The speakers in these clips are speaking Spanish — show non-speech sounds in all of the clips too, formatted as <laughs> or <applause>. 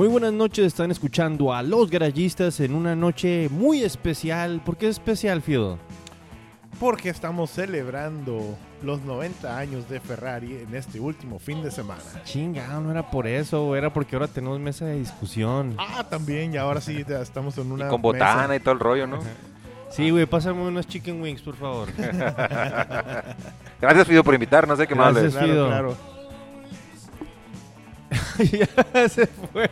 Muy buenas noches, están escuchando a Los Garallistas en una noche muy especial. ¿Por qué es especial, Fido? Porque estamos celebrando los 90 años de Ferrari en este último fin de semana. Chinga, no era por eso, era porque ahora tenemos mesa de discusión. Ah, también, y ahora sí ya estamos en una. Y con botana mesa. y todo el rollo, ¿no? Sí, güey, pásame unas chicken wings, por favor. <laughs> Gracias, Fido, por invitarnos, sé que me Gracias. hables. Claro, Fido. claro. <laughs> ya se fue.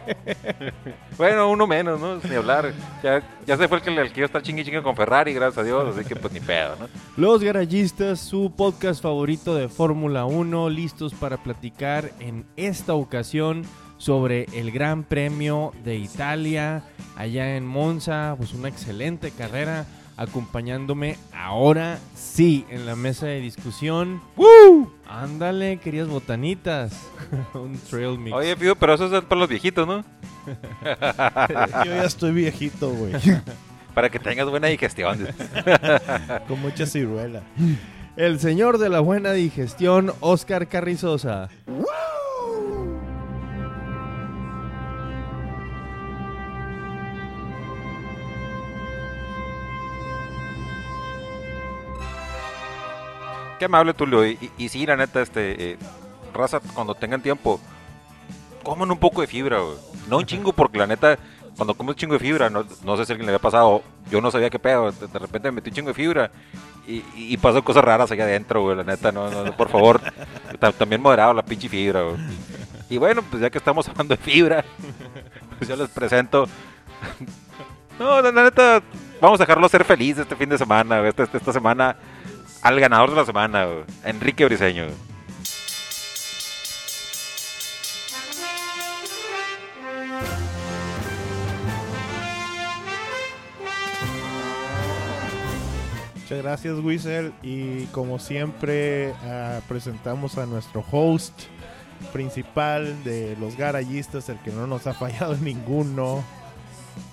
Bueno, uno menos, ¿no? Ni hablar. Ya, ya se fue el que, iba a estar chingue chingue con Ferrari, gracias a Dios, así que pues ni pedo, ¿no? Los Garallistas, su podcast favorito de Fórmula 1, listos para platicar en esta ocasión sobre el Gran Premio de Italia allá en Monza, pues una excelente carrera acompañándome ahora sí en la mesa de discusión. ¡Woo! Ándale, querías botanitas. <laughs> Un trail mix. Oye, Fido, pero eso es para los viejitos, ¿no? <laughs> Yo ya estoy viejito, güey. <laughs> Para que tengas buena digestión. con mucha ciruela. El señor de la buena digestión, Oscar Carrizosa. Qué amable, Tulio. Y, y, y sí, la neta, este, eh, raza, cuando tengan tiempo, coman un poco de fibra, güey. No un <laughs> chingo, porque la neta, cuando comes un chingo de fibra, no, no sé si alguien le había pasado, yo no sabía qué pedo, de, de repente me metí un chingo de fibra y, y, cosas raras allá adentro, güey, la neta, no, no, por favor, <laughs> ta- también moderado la pinche fibra, güey. Y bueno, pues ya que estamos hablando de fibra, pues yo les presento. <laughs> No, la, la neta, vamos a dejarlo ser feliz este fin de semana, esta- esta semana, al ganador de la semana, Enrique Briseño. Muchas gracias, Wiesel. Y como siempre, ah, presentamos a nuestro host principal de los garallistas, el que no nos ha fallado <laughs> ninguno,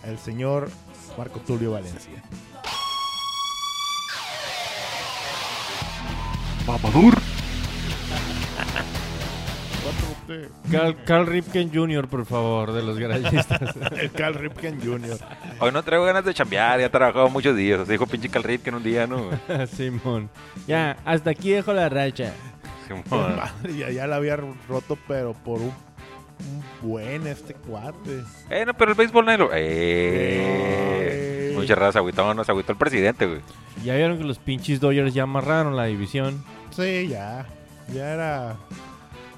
el señor Marco Tulio Valencia. Carl, Carl Ripken Jr., por favor, de los Garallistas. <laughs> El Cal Ripken Jr. Hoy no traigo ganas de chambear, ya he trabajado muchos días. Así dijo pinche Cal que en un día, ¿no? <laughs> Simón. Ya, hasta aquí dejo la racha. Simón. <laughs> Madre, ya, ya la había roto, pero por un, un buen este cuate. Eh, no, pero el béisbol no lo... Eh. Ey. Mucha raza, agüitó, nos agüitó el presidente, güey. Ya vieron que los pinches Dodgers ya amarraron la división. Sí, ya. Ya era.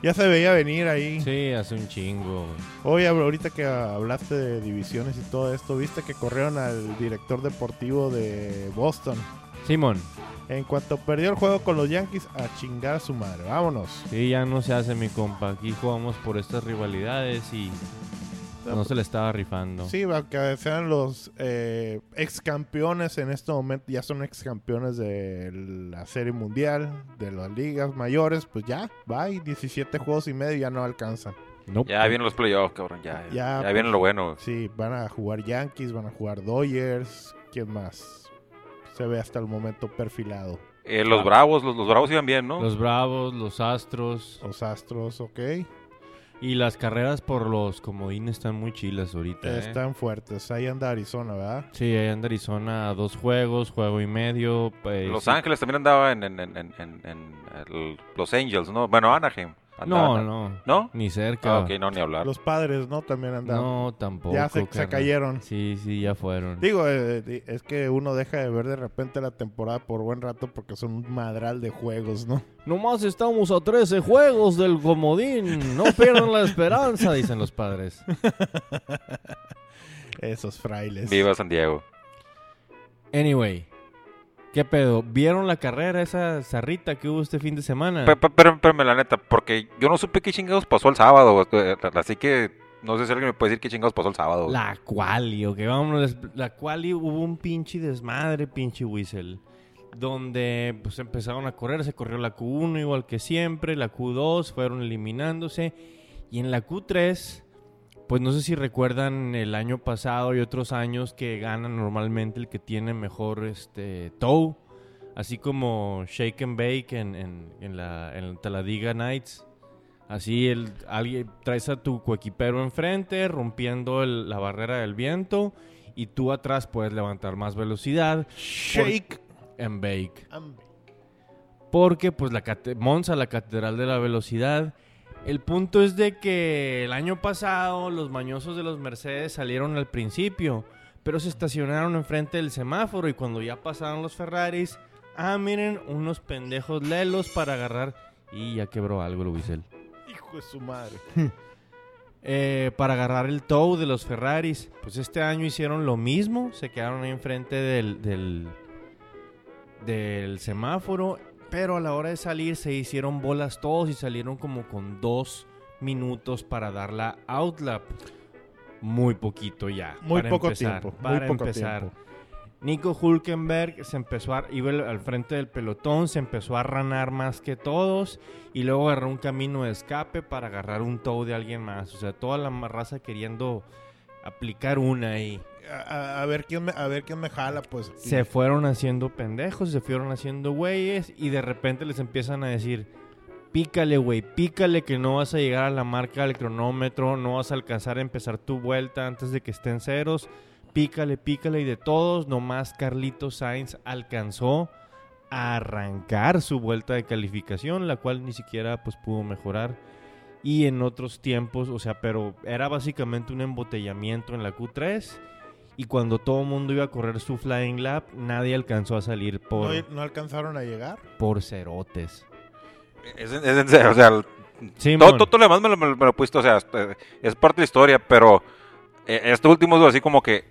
Ya se veía venir ahí. Sí, hace un chingo. Oye, ahorita que hablaste de divisiones y todo esto, viste que corrieron al director deportivo de Boston. Simón, En cuanto perdió el juego con los Yankees, a chingar a su madre. Vámonos. sí, ya no se hace mi compa. Aquí jugamos por estas rivalidades y no se le estaba rifando. Sí, aunque sean los eh, ex campeones en este momento, ya son ex campeones de la Serie Mundial, de las ligas mayores, pues ya, bye. 17 juegos y medio ya no alcanzan. Nope. Ya vienen los playoffs, cabrón, ya. Ya, Ya, viene lo bueno. Sí, van a jugar Yankees, van a jugar Dodgers. ¿Quién más? Se ve hasta el momento perfilado. Eh, los bravos, los, los bravos iban bien, ¿no? Los Bravos, los Astros Los Astros, ok. Y las carreras por los comodines están muy chilas ahorita. ¿eh? Están fuertes. Ahí anda Arizona, ¿verdad? Sí, ahí anda Arizona dos juegos, juego y medio. pues, Los sí. Ángeles también andaba en, en, en, en, en- en el- Los Angels, ¿no? Bueno, Anaheim. No, no, ¿No? ni cerca. Ah, ok, no, ni hablar. Los padres, ¿no? También andaban. No, tampoco. ya se, se cayeron. Sí, sí, ya fueron. Digo, eh, es que uno deja de ver de repente la temporada por buen rato porque son un madral de juegos, ¿no? Nomás estamos a 13 juegos del comodín. No pierdan la esperanza, dicen los padres. <laughs> Esos frailes. Viva San Diego. Anyway, ¿qué pedo? ¿Vieron la carrera, esa zarrita que hubo este fin de semana? Pero, pero, pero, pero, la neta, porque yo no supe qué chingados pasó el sábado. Eh, Así que no sé si alguien me puede decir qué chingados pasó el sábado. La quali, ok, vámonos. La quali hubo un pinche desmadre, pinche whistle. Donde pues empezaron a correr, se corrió la Q1 igual que siempre, la Q2 fueron eliminándose. Y en la Q3, pues no sé si recuerdan el año pasado y otros años que gana normalmente el que tiene mejor este tow. Así como Shake and Bake en, en, en la, en Talladega Nights. Así el, alguien, traes a tu coequipero enfrente, rompiendo el- la barrera del viento, y tú atrás puedes levantar más velocidad Shake en bake. and Porque pues la Monza, la catedral de la velocidad. El punto es de que el año pasado los mañosos de los Mercedes salieron al principio, pero se estacionaron enfrente del semáforo y cuando ya pasaron los Ferraris, ah, miren, unos pendejos lelos para agarrar y ya quebró algo el. <laughs> Hijo de su madre. <laughs> Eh, para agarrar el tow de los Ferraris. Pues este año hicieron lo mismo, se quedaron ahí enfrente del, del, del semáforo, pero a la hora de salir se hicieron bolas todos y salieron como con dos minutos para dar la outlap. Muy poquito ya. Muy para poco empezar, tiempo. Para muy poco empezar. tiempo. Nico Hulkenberg se empezó a, iba al- frente del pelotón, se empezó a ranar más que todos y luego agarró un camino de escape para agarrar un tow de alguien más. O sea, toda la raza queriendo aplicar una ahí. A, ver quién me, a ver quién me jala, pues. Se fueron haciendo pendejos, se fueron haciendo güeyes y de repente les empiezan a decir, pícale güey, pícale que no vas a llegar a la marca del cronómetro, no vas a alcanzar a empezar tu vuelta antes de que estén ceros. Pícale, pícale y de todos, nomás Carlitos Sainz alcanzó a arrancar su vuelta de calificación, la cual ni siquiera pues pudo mejorar. Y en otros tiempos, o sea, pero era básicamente un embotellamiento en la Q3. Y cuando todo el mundo iba a correr su flying lap, nadie alcanzó a salir por, ¿No, no alcanzaron a llegar? por cerotes. Es, en- es en serio, o sea, el- Sí, todo, todo, todo lo demás me lo, me lo- me lo he puesto, o sea, es parte de la historia, pero eh, este último es así como que,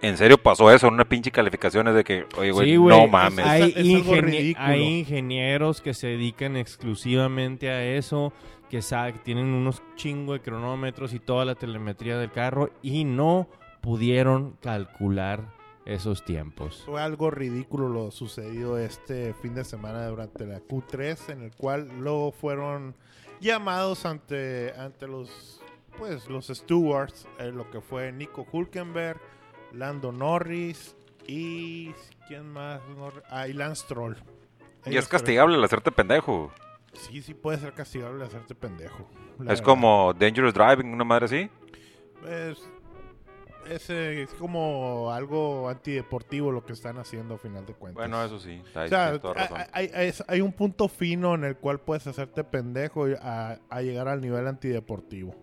en serio pasó eso, en una pinche calificación es de que, oye, güey, Sí, no es- mames. Hay, ingenie- ingenieros que se dedican exclusivamente a eso, que tienen unos chingo de cronómetros y toda la telemetría del carro y no pudieron calcular esos tiempos. Fue algo ridículo lo sucedido este fin de semana durante la Q3, en el cual luego fueron llamados ante, ante los pues los stewards, eh, lo que fue Nico Hulkenberg, Lando Norris y quién más, ah, y Lance Stroll. y es castigable el hacerte pendejo. Sí, sí puede ser castigable hacerte pendejo. Es verdad. como Dangerous Driving, una madre así. Es, es, eh, es como algo antideportivo lo que están haciendo a final de cuentas. Bueno, eso sí, ahí O sea, tienes toda razón. hay, hay- es- hay un punto fino en el cual puedes hacerte pendejo a, a llegar al nivel antideportivo.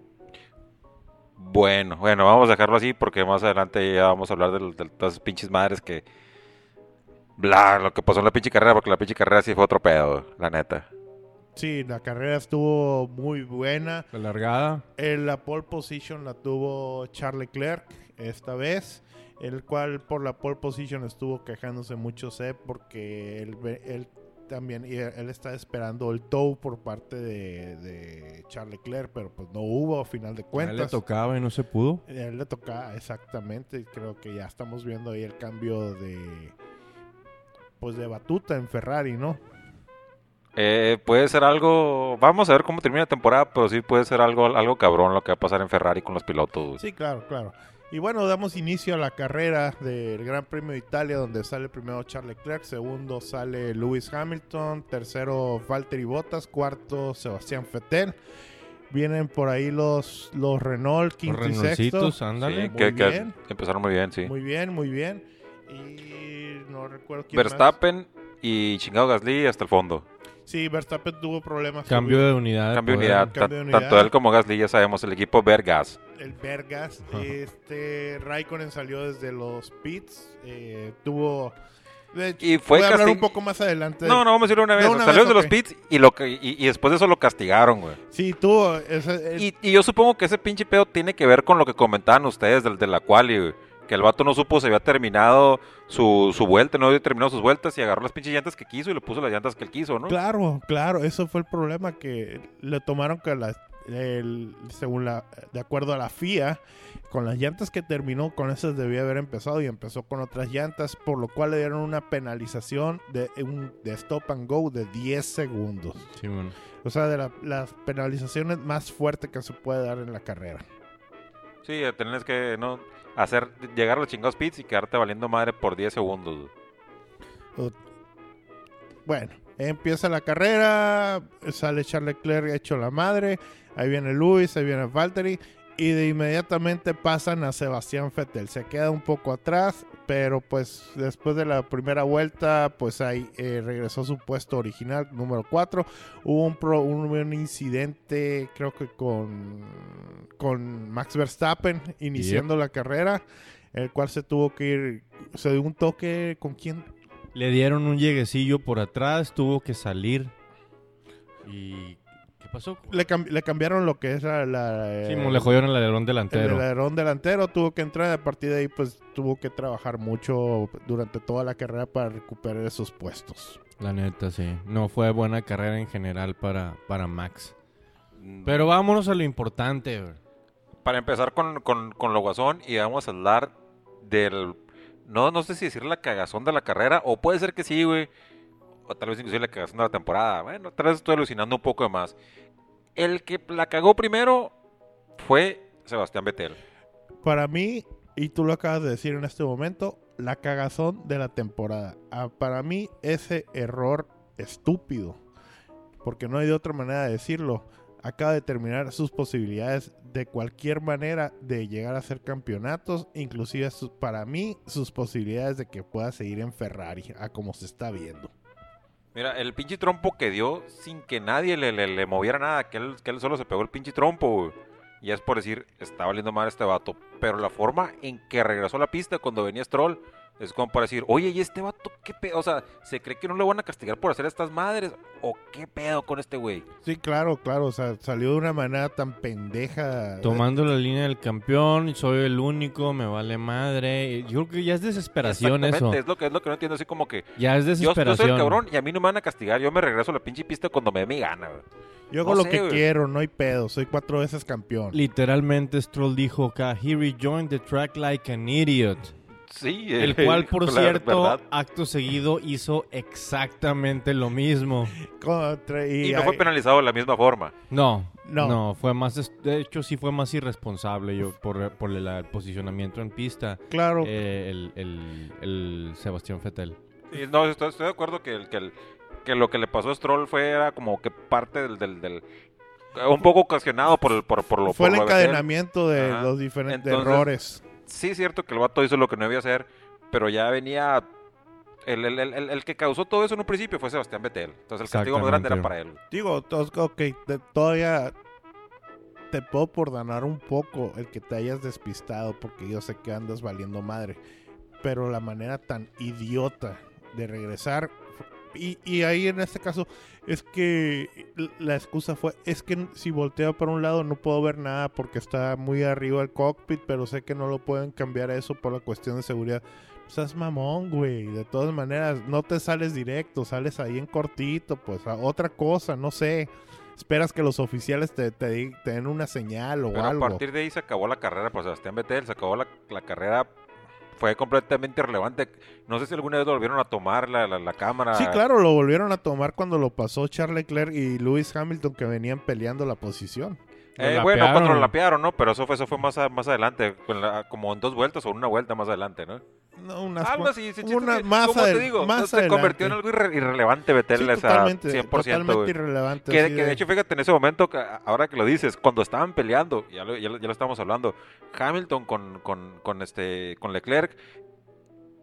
Bueno, bueno, vamos a dejarlo así porque más adelante ya vamos a hablar de, de todas esas pinches madres que... Bla, lo que pasó en la pinche carrera, porque la pinche carrera sí fue otro pedo, la neta. Sí, la carrera estuvo muy buena. La largada. En la pole position la tuvo Charles Leclerc esta vez, el cual por la pole position estuvo quejándose mucho Seb porque él, también y él, está esperando el tow por parte de, de Charles Leclerc, pero pues no hubo a final de A él le cuentas. tocaba y no se pudo. A él le toca exactamente, y creo que ya estamos viendo ahí el cambio de pues de batuta en Ferrari, ¿no? Eh, puede ser algo... Vamos a ver cómo termina la temporada, pero sí puede ser algo, algo cabrón lo que va a pasar en Ferrari con los pilotos. Sí, claro, claro. Y bueno, damos inicio a la carrera del Gran Premio de Italia, donde sale primero Charles Leclerc, segundo sale Lewis Hamilton, tercero Valtteri Bottas, cuarto Sebastián Vettel. Vienen por ahí los, los Renault, Los quinto y sexto. Ándale. Sí, muy que, empezaron muy bien, sí. Muy bien, muy bien. Y no recuerdo quién más. Verstappen y chingado Gasly hasta el fondo. Sí, Verstappen tuvo problemas. Cambio de unidad. Cambio de unidad, cambio de unidad. tanto él como Gasly, ya sabemos, el equipo Vergas. El Vergas. <laughs> Este Raikkonen salió desde los pits. eh, tuvo. de hecho, Y fue voy a hablar un poco más adelante. No, no, vamos a decirlo una vez. Una Salió vez, de los pits y, lo, que- y, y después de eso lo castigaron, güey. Sí, tuvo. ese- el- Y, y yo supongo que ese pinche pedo tiene que ver con lo que comentaban ustedes del de la quali, güey. Que el vato no supo si había terminado su, su vuelta, no había terminado sus vueltas y agarró las pinches llantas que quiso y le puso las llantas que él quiso, ¿no? Claro, claro. Eso fue el problema que le tomaron que el- según la, de acuerdo a la FIA, con las llantas que terminó, con esas debía haber empezado y empezó con otras llantas, por lo cual le dieron una penalización de, un, de stop and go de 10 segundos. Sí, bueno. O sea, de la- las penalizaciones más fuertes que se puede dar en la carrera. Sí, tenés que no hacer llegar los chingados pits y quedarte valiendo madre por 10 segundos. Bueno, Empieza la carrera, sale Charles Leclerc hecho la madre, ahí viene Luis, ahí viene Valtteri y de inmediatamente pasan a Sebastián Vettel. Se queda un poco atrás, pero pues después de la primera vuelta, pues ahí eh, regresó a su puesto original, número 4. Hubo un, pro- un, un incidente, creo que con, con Max Verstappen, iniciando la carrera, el cual se tuvo que ir, se dio un toque con quién. Le dieron un lleguecillo por atrás, tuvo que salir. ¿Y qué pasó? Le, cam- le cambiaron lo que es la... la Sí, eh, le jodieron el alerón El delantero. alerón delantero tuvo que entrar a partir de ahí pues tuvo que trabajar mucho durante toda la carrera para recuperar esos puestos. La neta, sí. No fue buena carrera en general para, para Max. Mm, Pero vámonos a lo importante. güey. Para empezar con, con, con lo guasón y vamos a hablar del... No, no sé si decir la cagazón de la carrera, o puede ser que sí, güey. O tal vez inclusive la cagazón de la temporada. Bueno, tal vez estoy alucinando un poco más. El que la cagó primero fue Sebastián Vettel. Para mí, y tú lo acabas de decir en este momento, la cagazón de la temporada. Ah, para mí ese error estúpido, porque no hay de otra manera de decirlo, acaba de terminar sus posibilidades de cualquier manera de llegar a ser campeonatos, inclusive para mí sus posibilidades de que pueda seguir en Ferrari, a como se está viendo. Mira, el pinche trompo que dio sin que nadie le, le- le moviera nada, que él, que él solo se pegó el pinche trompo. Y es por decir, está valiendo mal este vato. Pero la forma en que regresó a la pista cuando venía Stroll es como para decir, oye, ¿y este vato qué pedo? O sea, ¿se cree que no lo van a castigar por hacer estas madres? ¿O qué pedo con este güey? Sí, claro, claro, o sea, salió de una manera tan pendeja. Tomando la línea del campeón, soy el único, me vale madre. Yo creo que ya es desesperación eso. Es lo que es lo que no entiendo, así como que Ya es yo, yo soy desesperación. el cabrón y a mí no me van a castigar, yo me regreso a la pinche pista cuando me dé mi gana, güey. Yo hago no lo sé, que quiero, no hay pedo, soy cuatro veces campeón. Literalmente Stroll dijo acá, he rejoined the track like an idiot. Sí, El eh, cual, por la cierto, verdad. acto seguido hizo exactamente lo mismo. Contra- y Y no fue penalizado de la misma forma. No, No. no, fue más, de hecho sí fue más irresponsable yo por, por el, el posicionamiento en pista. claro, eh, el, el- el Sebastián Vettel. Sí, no, estoy, estoy de acuerdo que, el- que, el- que lo que le pasó a Stroll fue era como que parte del... del, del- un poco ocasionado por, el, por, por lo fue el lo encadenamiento de los diferentes Entonces- errores. Sí es cierto que el vato hizo lo que no debía hacer, pero ya venía... El, el, el, el- el que causó todo eso en un principio fue Sebastián Vettel. Entonces el castigo más grande era para él. Digo, ok, te- todavía te puedo perdonar un poco el que te hayas despistado porque yo sé que andas valiendo madre. Pero la manera tan idiota de regresar. Y, y ahí en este caso es que la excusa fue, es que si volteo para un lado no puedo ver nada porque está muy arriba el cockpit, pero sé que no lo pueden cambiar eso por la cuestión de seguridad. Seas mamón, güey. De todas maneras, no te sales directo, sales ahí en cortito, pues a otra cosa, no sé. Esperas que los oficiales te, te, den una señal o Pero a algo. partir de ahí se acabó la carrera por Sebastián Vettel, se acabó la, la carrera, fue completamente irrelevante. No sé si alguna vez lo volvieron a tomar la, la, la cámara. Sí, claro, lo volvieron a tomar cuando lo pasó Charles Leclerc y Lewis Hamilton que venían peleando la posición. Eh, bueno, cuando lo lapearon. lapearon, ¿no? Pero eso fue, eso fue más, a- más adelante, con la- como en dos vueltas o una vuelta más adelante, ¿no? No, unas Algo así, chiste una- que, más ¿cómo adel- te digo? más se convirtió en algo irre- irrelevante Vettel, Sí, totalmente, 100%, totalmente irrelevante. Que, de hecho, fíjate, en ese momento, ahora que lo dices, cuando estaban peleando, ya lo, ya lo, ya lo estábamos hablando, Hamilton con, con, con, este, con Leclerc,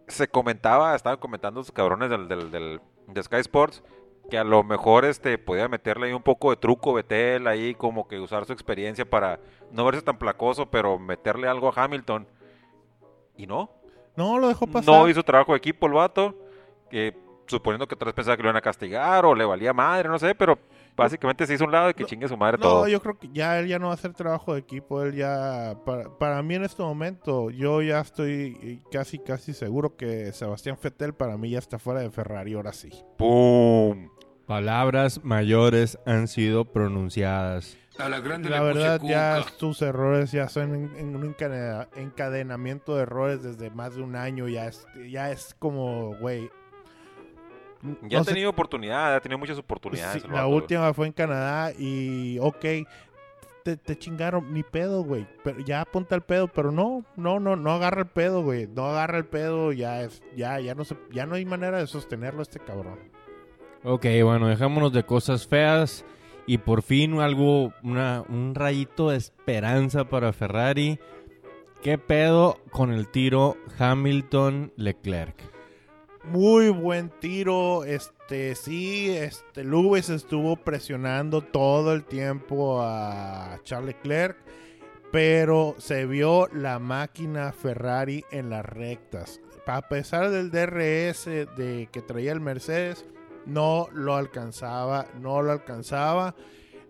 se comentaba, estaban comentando los cabrones del, del, del- de Sky Sports, que a lo mejor este, podía meterle ahí un poco de truco Vettel, ahí como que usar su experiencia para no verse tan placoso, pero meterle algo a Hamilton. Y no, No, lo dejó pasar. no hizo trabajo de equipo el vato, que suponiendo que otra vez pensaba que lo iban a castigar o le valía madre, no sé, pero básicamente se hizo un lado de que No, chingue su madre No, todo. yo creo que ya él ya no va a hacer trabajo de equipo. Él ya, para, para mí en este momento, yo ya estoy casi, casi seguro que Sebastián Fettel para mí ya está fuera de Ferrari, ahora sí. ¡Pum! Palabras mayores han sido pronunciadas. A la grande La le puse verdad, ya cuca. sus errores ya son en, en un encadena- encadenamiento de errores desde más de un año. Ya es, ya es como, güey. Ya no ha sé, tenido oportunidad, ha tenido muchas oportunidades. sí, la vato, última fue en Canadá y, ok, te, te chingaron, ni pedo, güey. Pero ya apunta el pedo, pero no, no, no, no agarra el pedo, güey. No agarra el pedo, ya es, ya, ya no se, ya no hay manera de sostenerlo este cabrón. Ok, bueno, dejémonos de cosas feas y por fin algo, un rayito de esperanza para Ferrari. ¿Qué pedo con el tiro Hamilton-Leclerc? Muy buen tiro, este sí, este Lewis estuvo presionando todo el tiempo a Charles Leclerc, pero se vio la máquina Ferrari en las rectas. A pesar del DRS de que traía el Mercedes, no lo alcanzaba, no lo alcanzaba.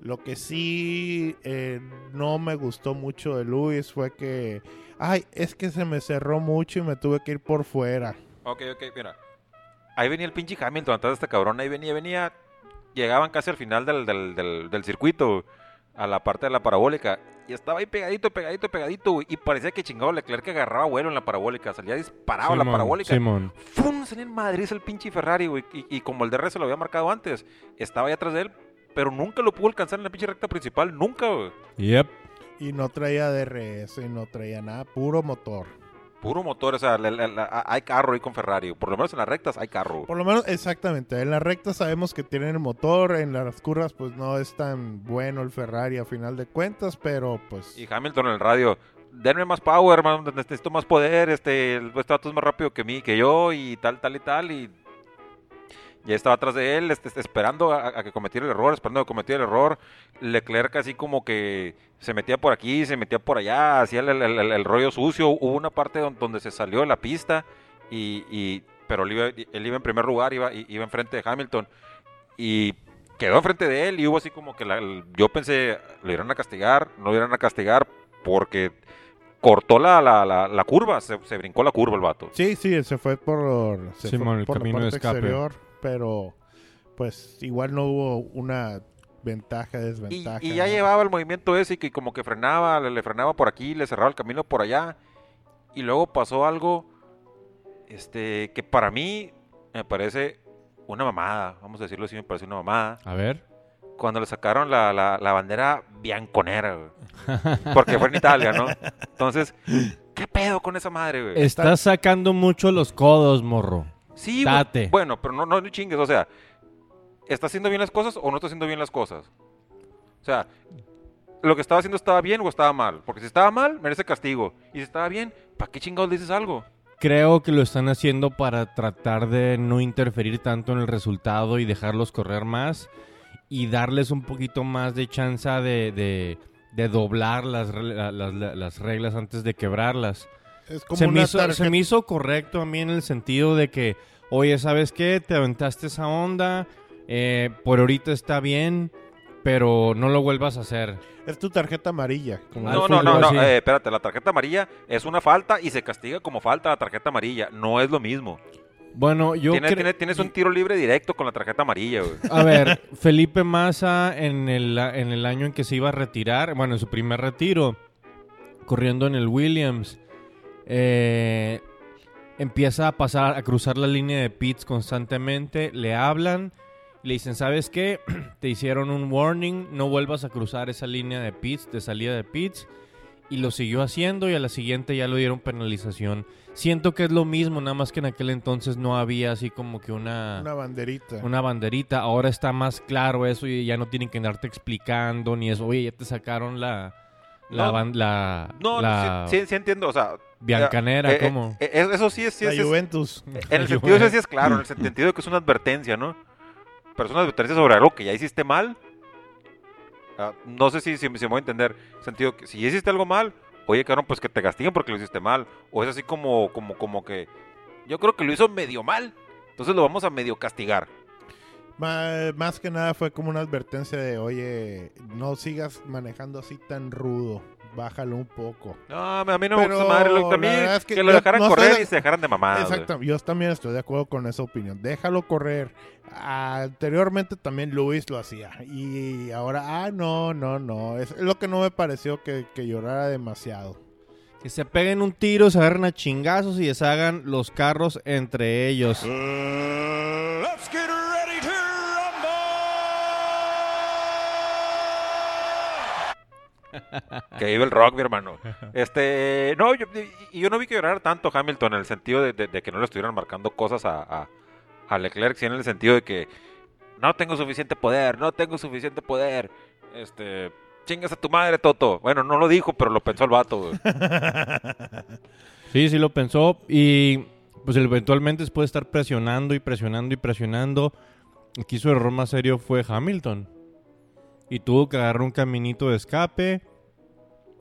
Lo que sí eh, no me gustó mucho de Luis fue que, ay, es que se me cerró mucho y me tuve que ir por fuera. Ok, ok, mira. Ahí venía el pinche Hamilton atrás de este cabrón, ahí venía, venía. Llegaban casi al final del, del, del, del circuito, a la parte de la parabólica. Y estaba ahí pegadito, pegadito, pegadito, güey. Y parecía que chingado Leclerc que agarraba vuelo en la parabólica. Salía disparado la Simón, parabólica. Simón. ¡Fum! Salía en Madrid el pinche Ferrari, güey. Y, y como el DR se lo había marcado antes, estaba ahí atrás de él, pero nunca lo pudo alcanzar en la pinche recta principal. Nunca, güey. Yep. Y no traía DRS y no traía nada, puro motor. Puro motor, o sea, la- la- la- hay carro ahí con Ferrari. Por lo menos en las rectas hay carro. Por lo menos, exactamente. En la recta sabemos que tienen el motor, en las curvas pues no es tan bueno el Ferrari a final de cuentas, pero pues... Y Hamilton en el radio. Denme más power, hermano. Necesito más poder. Este, el este vato es más rápido que mí, que yo, y tal, tal y tal. Y ya estaba atrás de él, este, esperando a, a que cometiera el error, esperando a que cometiera el error. Leclerc así como que se metía por aquí, se metía por allá, hacía el, el- el- el rollo sucio. Hubo una parte don- donde se salió de la pista, y, y- pero él iba, él iba en primer lugar, iba, iba enfrente de Hamilton. Y quedó enfrente de él y hubo así como que la- el- yo pensé, lo iban a castigar, no lo iban a castigar porque cortó la, la, la, la curva, se, se brincó la curva el vato. Sí, sí, se fue por, se Simón, fue el por la camino de escape. exterior, pero pues igual no hubo una ventaja, desventaja. y ya llevaba el movimiento ese y que como que frenaba, le, le frenaba por aquí, le cerraba el camino por allá. Y luego pasó algo este que para mí me parece una mamada, vamos a decirlo así, me parece una mamada. A ver. Cuando le sacaron la, la, la bandera bianconera, güey. Porque fue en Italia, ¿no? Entonces, ¿qué pedo con esa madre, güey? Estás sacando mucho los codos, morro. Sí. Date. bueno, pero no, no, chingues, o sea, ¿está haciendo bien las cosas o no está haciendo bien las cosas? O sea, ¿lo que estaba haciendo estaba bien o estaba mal? Porque si estaba mal, merece castigo. Y si estaba bien, ¿para qué chingados le dices algo? Creo que lo están haciendo para tratar de no interferir tanto en el resultado y dejarlos correr más y darles un poquito más de chance de, de- de doblar las, las- la- las reglas antes de quebrarlas. Es como Se me, hizo, se tarjeta- me hizo correcto a mí en el sentido de que, oye, ¿sabes qué? Te aventaste esa onda, eh, por ahorita está bien, pero no lo vuelvas a hacer. Es tu tarjeta amarilla. como No, no, no, no, eh, espérate, la tarjeta amarilla es una falta y se castiga como falta la tarjeta amarilla. No es lo mismo. Bueno, yo tienes- tienes un tiro libre directo con la tarjeta amarilla, güey. A ver, Felipe Massa en el, en el año en que se iba a retirar, bueno, en su primer retiro, corriendo en el Williams, eh, empieza a pasar, a cruzar la línea de pits constantemente, le hablan, le dicen, ¿sabes qué? <clears throat> Te hicieron un warning, no vuelvas a cruzar esa línea de pits, de salida de pits, y lo siguió haciendo y a la siguiente ya lo dieron penalización. Siento que es lo mismo, nada más que en aquel entonces no había así como que una Una banderita. una banderita. Ahora está más claro eso y ya no tienen que andarte explicando ni eso. Oye, ya te sacaron la la No. ban- la, No, la sí, sí, sí entiendo, o sea... biancanera, eh, eh, ¿cómo? eh, eh, eso sí es... Sí la es- Juventus. En el sentido ese sí es claro, en el sentido de que es una advertencia, ¿no? Pero es una advertencia sobre algo que ya hiciste mal. Ah, no sé si, si, si me voy a entender. Sentido que si ya hiciste algo mal, oye, cabrón, pues que te castiguen porque lo hiciste mal. O es así como, como, como que yo creo que lo hizo medio mal. Entonces lo vamos a medio castigar. Más que nada fue como una advertencia de, oye, no sigas manejando así tan rudo. Bájalo un poco. No, a mí no me gusta madre. Lo, a mí la verdad es que, que lo dejaran no correr de- y se dejaran de mamadas. güey. Exacto, yo también estoy de acuerdo con esa opinión. Déjalo correr. Anteriormente también Luis lo hacía. Y ahora, ah, no, no, no. Es lo que no me pareció que, que llorara demasiado. Que se peguen un tiro, se agarren a chingazos y deshagan los carros entre ellos. Let's get Que vive el rock, mi hermano. Este, no, yo, yo no vi que llorara tanto Hamilton en el sentido de, que no le estuvieran marcando cosas a, a- Leclerc, sino en el sentido de que no tengo suficiente poder, no tengo suficiente poder. Este, chingas a tu madre, Toto. Bueno, no lo dijo, pero lo pensó el vato. <laughs> Sí, sí lo pensó y pues eventualmente después de estar presionando y presionando y presionando, hizo el error más serio fue Hamilton. Y tuvo que agarrar un caminito de escape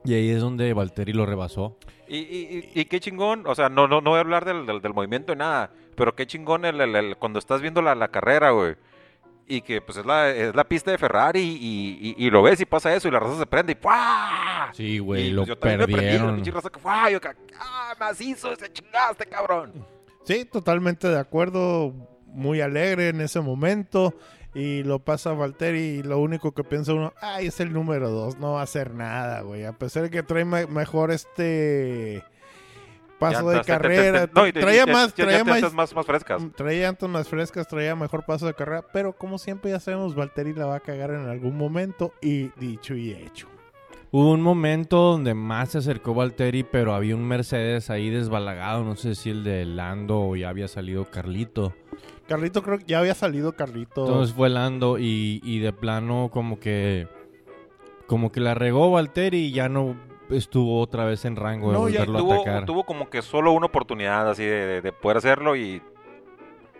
y ahí es donde Valtteri lo rebasó. Y, y, y- y qué chingón, o sea, no, no, no voy a hablar del, del, del movimiento ni nada, pero qué chingón el, el- el- cuando estás viendo la, la carrera, güey. Y que pues es la, es la pista de Ferrari y, y- y lo ves y pasa eso y la raza se prende y ¡pua! Sí, güey, Y, lo pues, yo también me prendí, la perdieron. pinche raza que. Yo que, ¡ah, macizo, se chingaste, cabrón! Sí, totalmente de acuerdo. Muy alegre en ese momento. Y lo pasa Valtteri y lo único que piensa uno, ay, es el número dos, no va a hacer nada, güey. A pesar de que trae me- mejor este paso de Llantas, te- te- te- carrera. no, y te- traía más, ya- ya traía más, más, más frescas. traía llantas más frescas, traía mejor paso de carrera. Pero como siempre ya sabemos, Valtteri la va a cagar en algún momento. Y dicho y hecho. Hubo un momento donde más se acercó Valtteri, pero había un Mercedes ahí desbalagado. No sé si el de Lando o ya había salido Carlito. Carlito creo que ya había salido Carlito. Entonces fue Lando y, y de plano como que como que la regó Valtteri y ya no estuvo otra vez en rango de No, ya volverlo a Tuvo, atacar. tuvo como que solo una oportunidad así de, de- de poder hacerlo y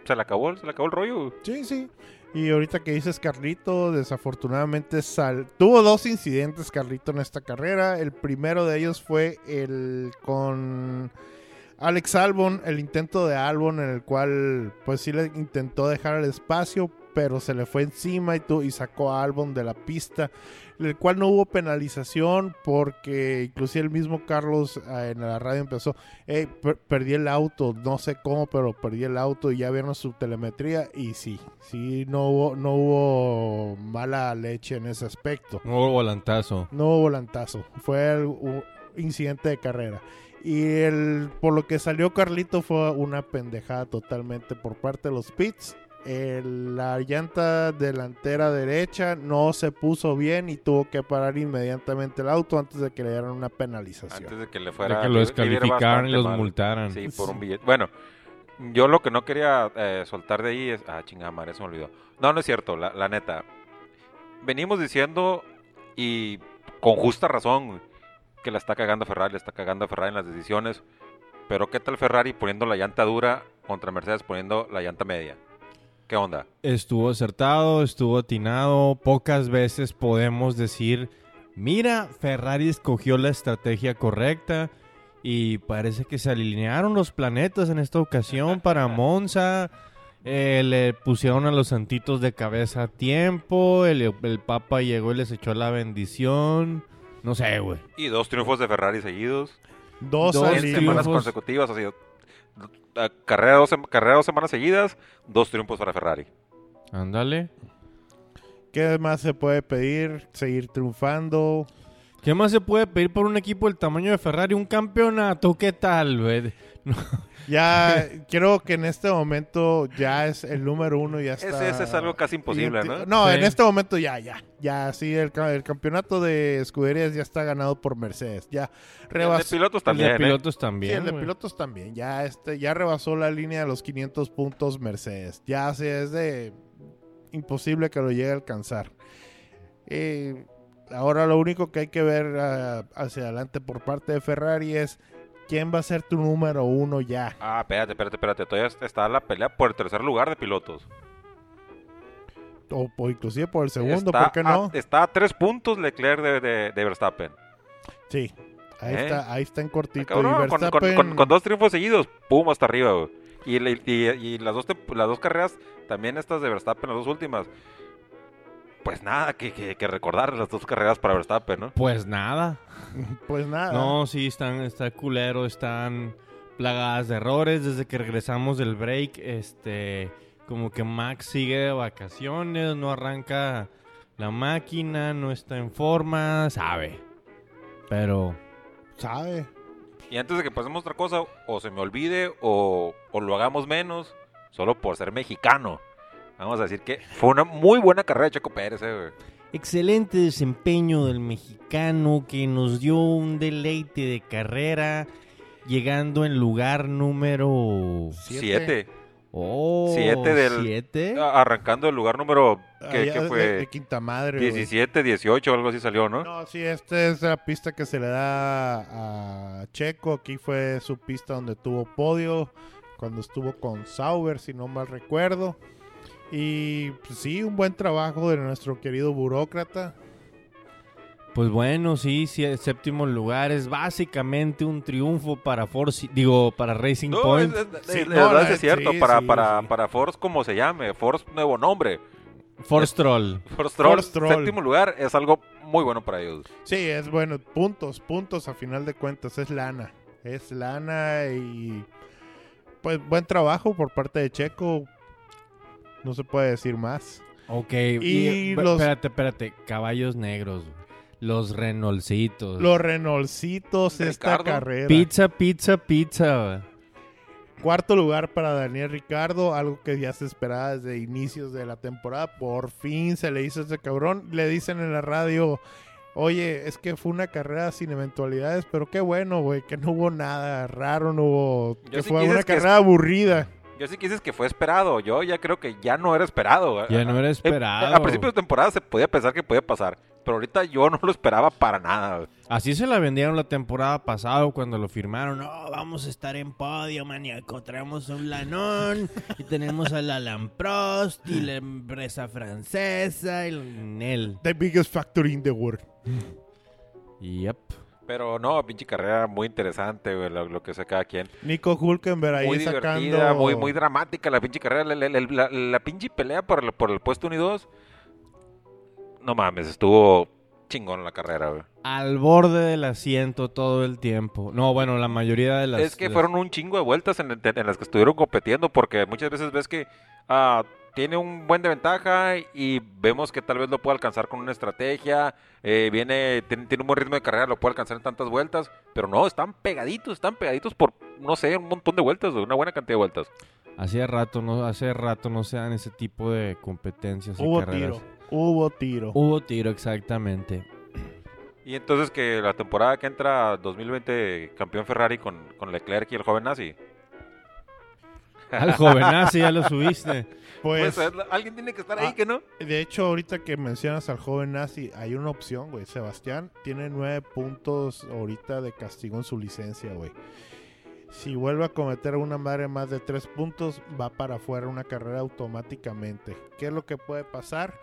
se le acabó, se le acabó el rollo. Sí, sí. Y ahorita que dices Carlito, desafortunadamente sal... tuvo dos incidentes Carlito en esta carrera. El primero de ellos fue el con Alex Albon, el intento de Albon en el cual pues sí le intentó dejar el espacio, pero se le fue encima y, tu- y sacó a Albon de la pista, el cual no hubo penalización porque inclusive el mismo Carlos eh, en la radio empezó, "Ey, per- perdí el auto, no sé cómo, pero perdí el auto y ya vieron su telemetría y sí, sí, no hubo, no hubo mala leche en ese aspecto. No hubo volantazo. No hubo volantazo, fue el- un incidente de carrera. Y el por lo que salió Carlito fue una pendejada totalmente por parte de los pits. El- la llanta delantera derecha no se puso bien y tuvo que parar inmediatamente el auto antes de que le dieran una penalización. Antes de que le De fuera que lo descalificaran y los mal. multaran. Sí, por un billete. Bueno, yo lo que no quería eh, soltar de ahí es. Ah, chingada madre, se me olvidó. No, no es cierto, la, la neta. Venimos diciendo, y con justa razón, güey, que la está cagando Ferrari, la está cagando Ferrari en las decisiones. Pero ¿qué tal Ferrari poniendo la llanta dura contra Mercedes poniendo la llanta media? ¿Qué onda? Estuvo acertado, estuvo atinado. Pocas veces podemos decir, mira, Ferrari escogió la estrategia correcta y parece que se alinearon los planetas en esta ocasión <laughs> para Monza. Eh, le pusieron a los santitos de cabeza a tiempo. El, el Papa llegó y les echó la bendición. No sé, güey. Y dos triunfos de Ferrari seguidos. Dos, Dos En semanas consecutivas, así. eh, Carrera dos, carrera dos semanas seguidas, dos triunfos para Ferrari. Ándale. ¿Qué más se puede pedir? Seguir triunfando. ¿Qué más se puede pedir por un equipo del tamaño de Ferrari? Un campeonato, ¿qué tal, güey? <laughs> Ya creo que en este momento ya es el número uno, ya está. Ese, ese es algo casi imposible, ¿no? No, Sí. en este momento ya, ya. Ya, sí, el, el campeonato de escuderías ya está ganado por Mercedes. Ya El de rebasó. pilotos El también, de ¿eh? pilotos Sí, también. el de pilotos también. Ya, este, ya rebasó la línea de los 500 puntos Mercedes. Ya sí, es de imposible que lo llegue a alcanzar. Eh, ahora lo único que hay que ver ah, hacia adelante por parte de Ferrari es quién va a ser tu número uno ya. Ah, espérate, espérate, espérate. Todavía está la pelea por el tercer lugar de pilotos. O, o inclusive por el segundo, está ¿por qué no? A, está a tres puntos Leclerc de, de- de Verstappen. Sí, ahí ¿Eh? está, ahí está en Ah, cortito. cabrón, y con, con- Verstappen, con- con dos triunfos seguidos, pum, hasta arriba, güey. Y, y- y las, dos, las dos carreras, también estas de Verstappen, las dos últimas. Pues nada, que, que, que recordar las dos carreras para Verstappen, ¿no? Pues nada. <laughs> pues nada. No, sí, están, está culero, están plagadas de errores. Desde que regresamos del break, este, como que Max sigue de vacaciones, no arranca la máquina, no está en forma, sabe. Pero, Sabe. Y antes de que pasemos a otra cosa, o se me olvide, o, o lo hagamos menos, solo por ser mexicano. Vamos a decir que fue una muy buena carrera de Checo Pérez, eh, güey. excelente desempeño del mexicano que nos dio un deleite de carrera, llegando en lugar número Siete. Siete. Oh, Siete del- ¿Siete? A- Arrancando el lugar número que, Allá que de- fue de, quinta madre. güey. 17, 18 o algo así salió, ¿no? No, sí, esta es la pista que se le da a Checo. Aquí fue su pista donde tuvo podio, cuando estuvo con Sauber, si no mal recuerdo. Y pues, sí, un buen trabajo de nuestro querido burócrata. Pues bueno, sí, sí, el séptimo lugar es básicamente un triunfo para Force, digo, para Racing No, Point. es, es- Sí, es- no, la verdad es cierto, sí, para, sí, para, sí. para Force como se llame, Force nuevo nombre, Force Troll. Force Troll, Force Troll. séptimo lugar, es algo muy bueno para ellos. Sí, es bueno, puntos, puntos a final de cuentas, es lana. Es lana y pues buen trabajo por parte de Checo. No se puede decir más. Ok, Y y, los- espérate, espérate, caballos negros, los Renaultcitos. Los Renolcitos esta carrera. Pizza, pizza, pizza. Cuarto lugar para Daniel Ricardo, algo que ya se esperaba desde inicios de la temporada. Por fin se le hizo a ese cabrón. Le dicen en la radio, oye, es que fue una carrera sin eventualidades, pero qué bueno, güey, que no hubo nada raro, no hubo... Yo que sí fue una que es- carrera aburrida. Yo sí quise que fue esperado, yo ya creo que ya no era esperado. Ya no era Eh, esperado. A principio de temporada se podía pensar que podía pasar, pero ahorita yo no lo esperaba para nada. Así se la vendieron la temporada pasada cuando lo firmaron. No, vamos a estar en podio, maníaco. Traemos un lanón y tenemos al Alan Prost y la empresa francesa y el Nel. The biggest factory in the world. Yep. Pero no, pinche carrera muy interesante, güey, lo, lo que sea cada quien. Nico Hulkenberg ahí muy sacando... divertida, muy, muy dramática la pinche carrera. La, la- la- la- la pinche pelea por el, por el puesto 1 y 2. No mames, estuvo chingón la carrera, güey. Al borde del asiento todo el tiempo. No, bueno, la mayoría de las... es que fueron un chingo de vueltas en, en las que estuvieron compitiendo, porque muchas veces ves que ah, tiene un buen de ventaja y vemos que tal vez lo puede alcanzar con una estrategia, eh, viene, tiene, tiene un buen ritmo de carrera, lo puede alcanzar en tantas vueltas, pero no, están pegaditos, están pegaditos por, no sé, un montón de vueltas, una buena cantidad de vueltas. Hace rato, no, hace rato no se dan ese tipo de competencias y Hubo carreras. tiro, hubo tiro. Hubo tiro, exactamente. Y entonces que la temporada que entra 2020 campeón Ferrari con, con Leclerc y el joven nazi. Al jovenazo ya lo subiste. <laughs> Pues, alguien tiene que estar ahí, ah, que no? de hecho, ahorita que mencionas al joven nazi, hay una opción, güey. Sebastián tiene nueve puntos ahorita de castigo en su licencia, güey. Si vuelve a cometer una madre más de tres puntos, va para afuera una carrera automáticamente. ¿Qué es lo que puede pasar?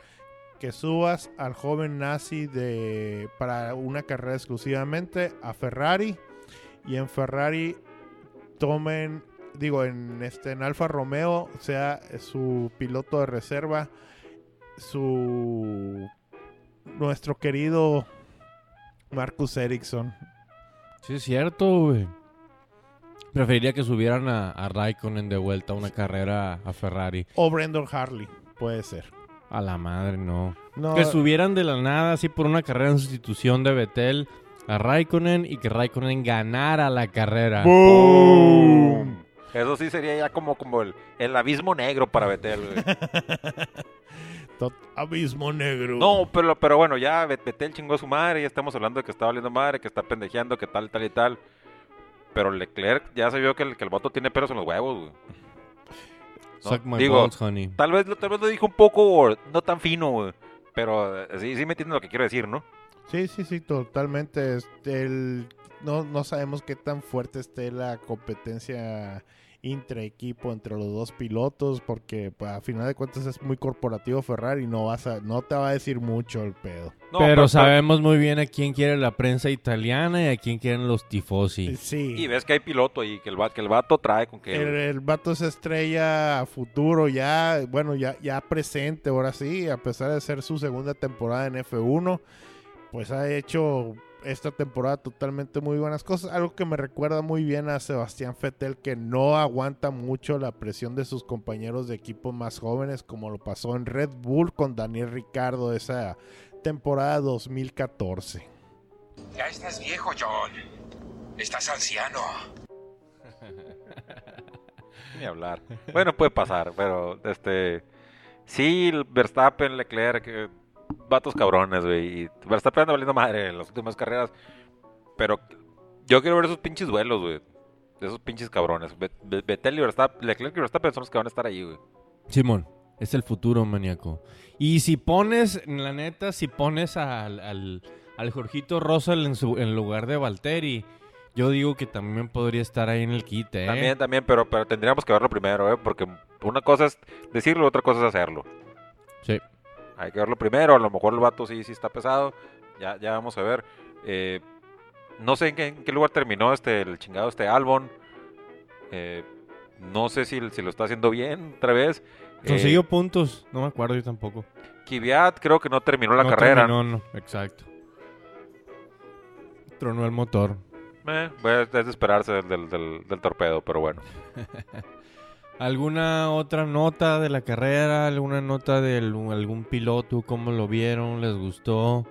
Que subas al joven nazi de para una carrera exclusivamente a Ferrari y en Ferrari tomen digo en este en Alfa Romeo sea su piloto de reserva su nuestro querido Marcus Ericsson Sí, es cierto, güey. Preferiría que subieran a, a Raikkonen de vuelta a una carrera a Ferrari. o Brendan Harley puede ser A la madre, no. no Que subieran de la nada así por una carrera en sustitución de Betel a Raikkonen y que Raikkonen ganara la carrera. ¡Boom! Eso sí sería ya como, como el, el abismo negro para Betel, güey. <laughs> Abismo negro No, pero, pero bueno, ya Bet- Betel chingó a su madre, ya estamos hablando de que está valiendo madre, que está pendejeando, que tal, tal y tal. Pero Leclerc ya se vio que el, que el vato tiene pelos en los huevos, güey. No, Suck my digo, balls, honey. Tal vez, lo- tal vez lo dijo un poco no tan fino, güey. Pero eh, sí, sí me entienden lo que quiero decir, ¿no? Sí, sí, sí, totalmente. Este, el- no, no sabemos qué tan fuerte esté la competencia intraequipo entre los dos pilotos, porque pues, a final de cuentas es muy corporativo Ferrari, no vas a, no te va a decir mucho el pedo. No, pero, sabemos muy bien a quién quiere la prensa italiana y a quién quieren los tifosi. Sí. Y ves que hay piloto y que el, que el vato trae con que... El, el vato es estrella a futuro, ya, bueno, ya, ya presente, ahora sí, a pesar de ser su segunda temporada en F1, pues ha hecho esta temporada totalmente muy buenas cosas. Algo que me recuerda muy bien a Sebastián Vettel, que no aguanta mucho la presión de sus compañeros de equipo más jóvenes, como lo pasó en Red Bull con Daniel Ricardo esa temporada 2014. Ya estás viejo, John. Estás anciano. <laughs> Ni hablar. Bueno, puede pasar, pero este. Sí, Verstappen, Leclerc, eh, vatos cabrones, güey. Y Verstappen anda valiendo madre en las últimas carreras. Pero yo quiero ver esos pinches duelos, güey. de esos pinches cabrones. Ve- Ve- Vettel y Verstappen, Leclerc y Verstappen son los que van a estar ahí, güey. Simón, es el futuro maníaco. Y si pones, la neta, si pones al, al, al Jorgito Russell en, su, en lugar de Valtteri, yo digo que también podría estar ahí en el quite, ¿eh? También, también, pero, pero tendríamos que verlo primero, ¿eh? Porque una cosa es decirlo, otra cosa es hacerlo. Sí. Hay que verlo primero, a lo mejor el vato sí, sí está pesado. Ya, ya vamos a ver. Eh, no sé en qué, en qué lugar terminó este, el chingado este Albon. Eh, no sé si, si lo está haciendo bien otra vez. Eh, Consiguió puntos, no me acuerdo yo tampoco. Kvyat creo que no terminó la No carrera. terminó, no, exacto. Tronó el motor. Eh, pues, es de esperarse del, del- del- del torpedo, pero bueno. <laughs> ¿Alguna otra nota de la carrera? ¿Alguna nota de algún, piloto? ¿Cómo lo vieron? ¿Les gustó?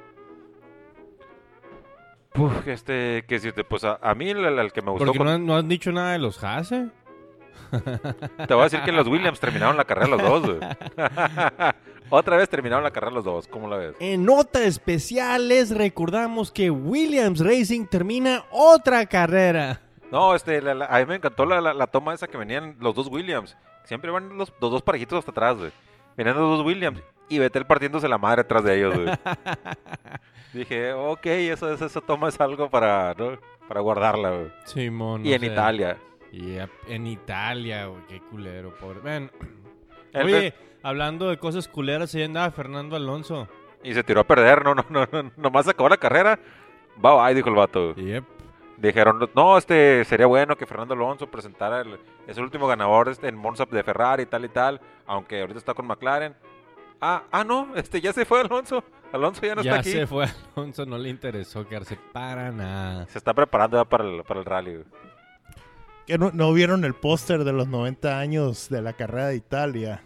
Uf, este, que si te, pues a, a mí el, el que me gustó Porque no, no han dicho nada de los Haase. <laughs> Te voy a decir que los Williams terminaron la carrera los dos. güey. <laughs> Otra vez terminaron la carrera los dos. ¿Cómo la ves? En nota especial les recordamos que Williams Racing termina otra carrera. No, este, la- la- a mí me encantó la, la- toma esa que venían los dos Williams. Siempre van los, los dos parejitos hasta atrás, güey. Venían los dos Williams y Vettel partiéndose la madre atrás de ellos, güey. <laughs> Dije, ok, eso, eso, esa toma es algo para, ¿no? para guardarla, güey. Simón. Y no en sé. Italia. Y en Italia, güey, qué culero, pobre. Ven. Oye, hablando de cosas culeras, ahí andaba Fernando Alonso. Y se tiró a perder, no, no, no, no, nomás acabó la carrera. Bye bye, dijo el vato. Yep. Dijeron, no, este, sería bueno que Fernando Alonso presentara, el, es el último ganador este, en Monza de Ferrari y tal y tal, aunque ahorita está con McLaren. Ah, ah, no, este, ya se fue Alonso. Alonso ya no ya está aquí. se fue Alonso, no le interesó quedarse para nada. Se está preparando ya para el, para el rally. ¿Que no, no vieron el póster de los 90 años de la carrera de Italia?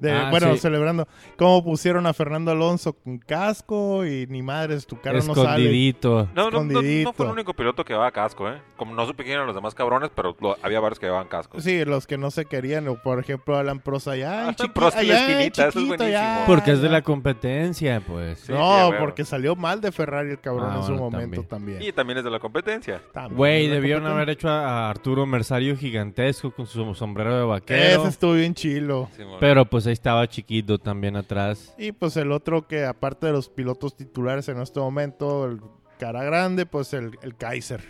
De, Ah, bueno, sí. celebrando cómo pusieron a Fernando Alonso con casco y ni madres, tu cara no sale. Escondidito. No, no, no, no fue el único piloto que llevaba casco, ¿eh? Como no supe quién eran los demás cabrones, pero lo- había varios que llevaban casco. Sí, los que no se querían, o por ejemplo Alan Prost allá, Alan chiqui- Prost en la allá, esquinita, eso es chiquito, buenísimo. allá, Porque es de la competencia, pues. Sí, no, porque salió mal de Ferrari el cabrón Ah, en su bueno, momento también. también. Y también es de la competencia. También Güey, debieron haber hecho a a Arturo Mersario gigantesco con su sombrero de vaquero. Ese estuvo bien chilo. Sí. Pero pues ahí estaba chiquito también atrás. Y pues el otro que aparte de los pilotos titulares en este momento, el cara grande, pues el, el Kaiser.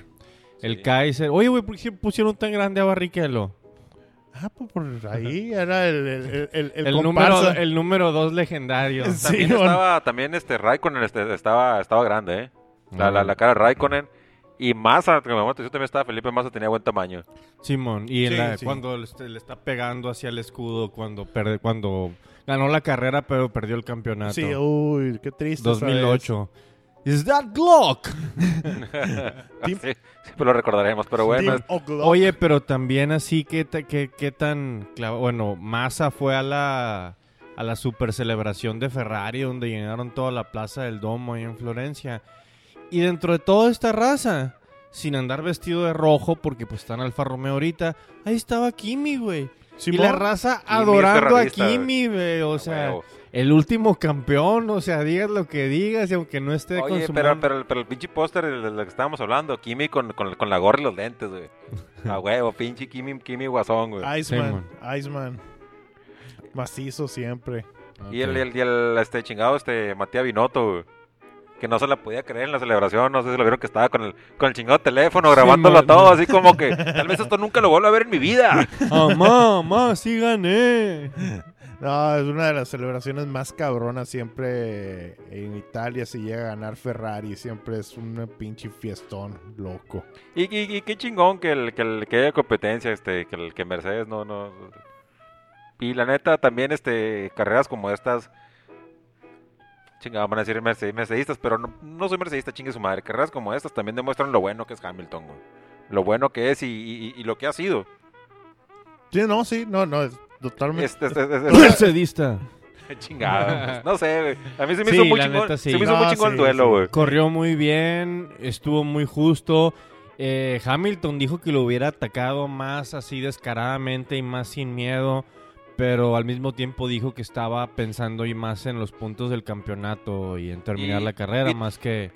El Sí. Kaiser. Oye, güey, ¿por qué pusieron tan grande a Barrichello? Ah, pues por ahí era el, el, el, el, número, el número dos legendario. Sí. También estaba, también este Raikkonen este, estaba, estaba grande, ¿eh? La, la, la cara de Raikkonen. Y Massa, que me llamó también estaba Felipe Massa, tenía buen tamaño. Simón, y en Sí, la- sí. cuando le, le está pegando hacia el escudo, cuando perde, cuando ganó la carrera pero perdió el campeonato. Sí, uy, qué triste. esa 2008. Is that Glock? Team- <laughs> Sí, siempre lo recordaremos, pero bueno. Oye, pero también así, ¿qué, qué, qué tan... Bueno, Massa fue a la, a la super celebración de Ferrari, donde llenaron toda la plaza del Domo ahí en Florencia. Y dentro de toda esta raza, sin andar vestido de rojo, porque pues está en Alfa Romeo ahorita, ahí estaba Kimi, güey. Y la raza adorando a Kimi, güey. O sea, Huevo. el último campeón, o sea, digas lo que digas y aunque no esté con Oye, su pero, pero, pero el pinche póster del que estábamos hablando, Kimi con, con, con la gorra y los lentes, güey. <laughs> A huevo, pinche Kimi, Kimi guasón, güey. Iceman, Iceman. Macizo siempre. Y el, el, y el, este chingado, este Matías Binotto, güey. Que no se la podía creer en la celebración, no sé si lo vieron que estaba con el, con el chingado teléfono, Sí, grabándolo man. todo, así como que <laughs> tal vez esto nunca lo vuelva a ver en mi vida. ¡Mamá, <laughs> mamá, sí gané! <laughs> No, es una de las celebraciones más cabronas siempre en Italia si llega a ganar Ferrari. Siempre es un pinche fiestón loco. Y, y, y qué chingón que, el, que, el, que haya competencia, este, que, el, que Mercedes no, no. Y la neta, también este, carreras como estas. Chingada, van a decir merce- mercedistas, pero no, no soy mercedista, chingue su madre. Carreras como estas también demuestran lo bueno que es Hamilton, güey. Lo bueno que es y, y- y lo que ha sido. Sí, no, sí, no, no, es totalmente. Este, este, este- este- Mercedista. <laughs> chingado, pues, no sé, güey. A mí se me Sí, hizo muy la chingón. neta, sí. Se me hizo No, muy chingón sí, el duelo, sí. güey. Corrió muy bien, estuvo muy justo. Eh, Hamilton dijo que lo hubiera atacado más así descaradamente y más sin miedo, pero al mismo tiempo dijo que estaba pensando y más en los puntos del campeonato y en terminar Y- la carrera, y- más que...